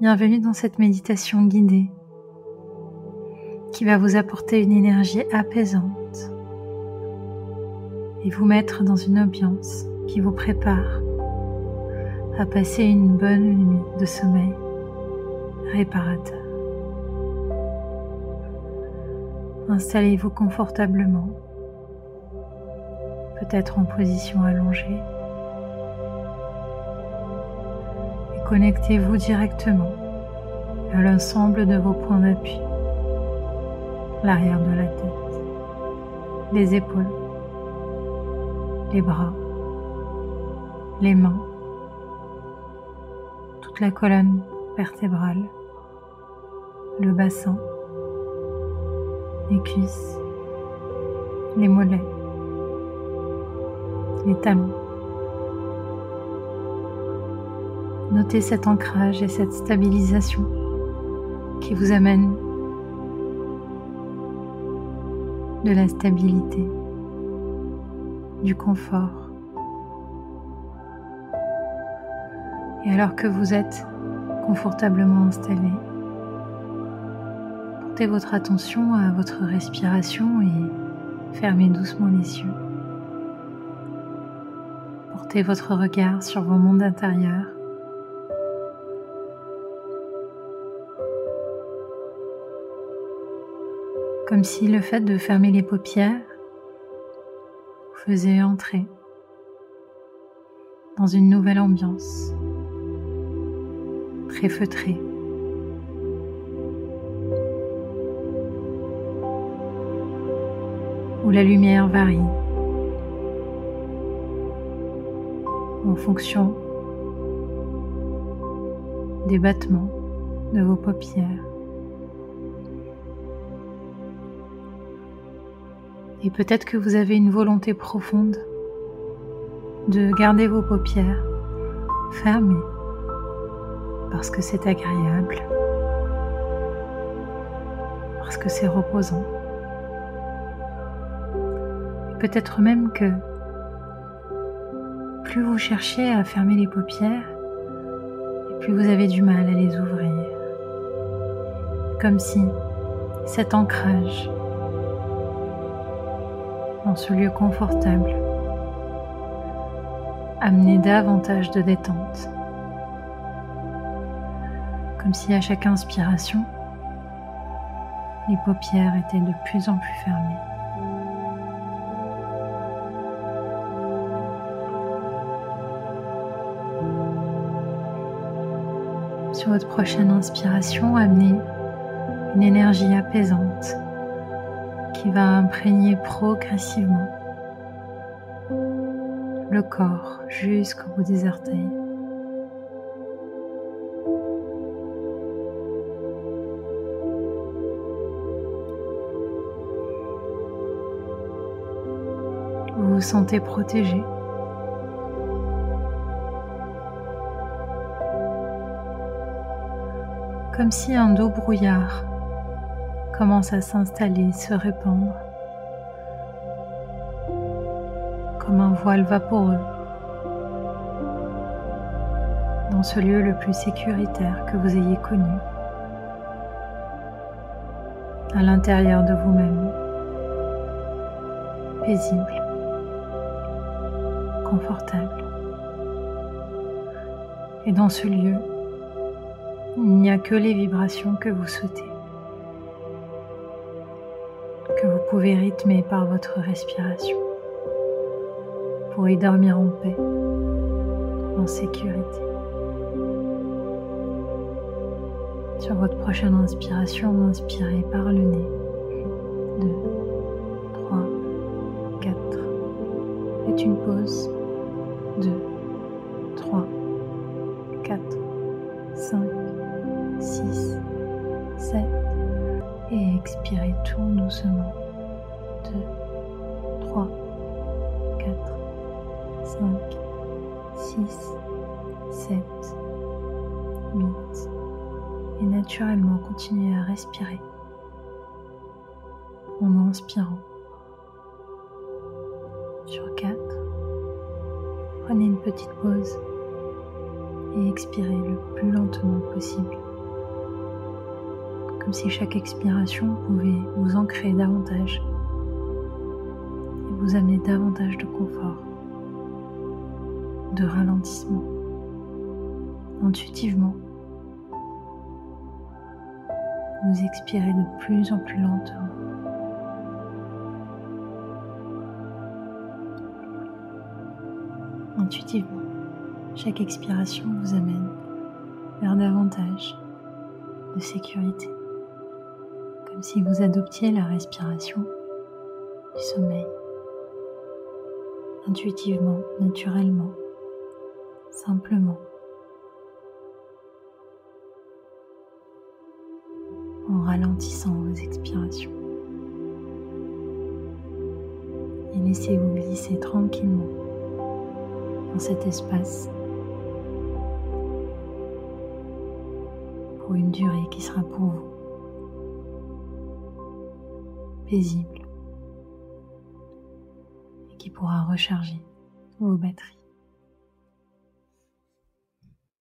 Bienvenue dans cette méditation guidée qui va vous apporter une énergie apaisante et vous mettre dans une ambiance qui vous prépare à passer une bonne nuit de sommeil réparateur. Installez-vous confortablement, peut-être en position allongée. Connectez-vous directement à l'ensemble de vos points d'appui, l'arrière de la tête, les épaules, les bras, les mains, toute la colonne vertébrale, le bassin, les cuisses, les mollets, les talons. Notez cet ancrage et cette stabilisation qui vous amène de la stabilité, du confort. Et alors que vous êtes confortablement installé, portez votre attention à votre respiration et fermez doucement les yeux. Portez votre regard sur vos mondes intérieurs. Comme si le fait de fermer les paupières vous faisait entrer dans une nouvelle ambiance, très feutrée. où la lumière varie en fonction des battements de vos paupières. Et peut-être que vous avez une volonté profonde de garder vos paupières fermées parce que c'est agréable, parce que c'est reposant. Peut-être même que plus vous cherchez à fermer les paupières, plus vous avez du mal à les ouvrir. Comme si cet ancrage dans ce lieu confortable amenait davantage de détente. Comme si à chaque inspiration, les paupières étaient de plus en plus fermées. Sur votre prochaine inspiration, amenez une énergie apaisante qui va imprégner progressivement le corps jusqu'au bout des orteils. Vous vous sentez protégé. comme si un dos brouillard commence à s'installer, se répandre, comme un voile vaporeux. Dans ce lieu le plus sécuritaire que vous ayez connu, à l'intérieur de vous-même, paisible, confortable. Et dans ce lieu, il n'y a que les vibrations que vous souhaitez, pouvez rythmer par votre respiration pour y dormir en paix, en sécurité. Sur votre prochaine inspiration, inspirez par le nez. 2, 3, 4. Faites une pause. 2, 3, 4, 5. 6, 7 et expirez tout doucement. 5, 6, 7, 8 et naturellement continuez à respirer. En inspirant. Sur 4, prenez une petite pause. Et expirez le plus lentement possible. comme si chaque expiration pouvait vous ancrer davantage. Et vous amener davantage de confort, de ralentissement, intuitivement. Vous expirez de plus en plus lentement. Intuitivement, chaque expiration vous amène vers davantage de sécurité, comme si vous adoptiez la respiration du sommeil, intuitivement, naturellement, simplement. en ralentissant vos expirations. Et laissez-vous glisser tranquillement dans cet espace pour une durée qui sera pour vous paisible et qui pourra recharger vos batteries.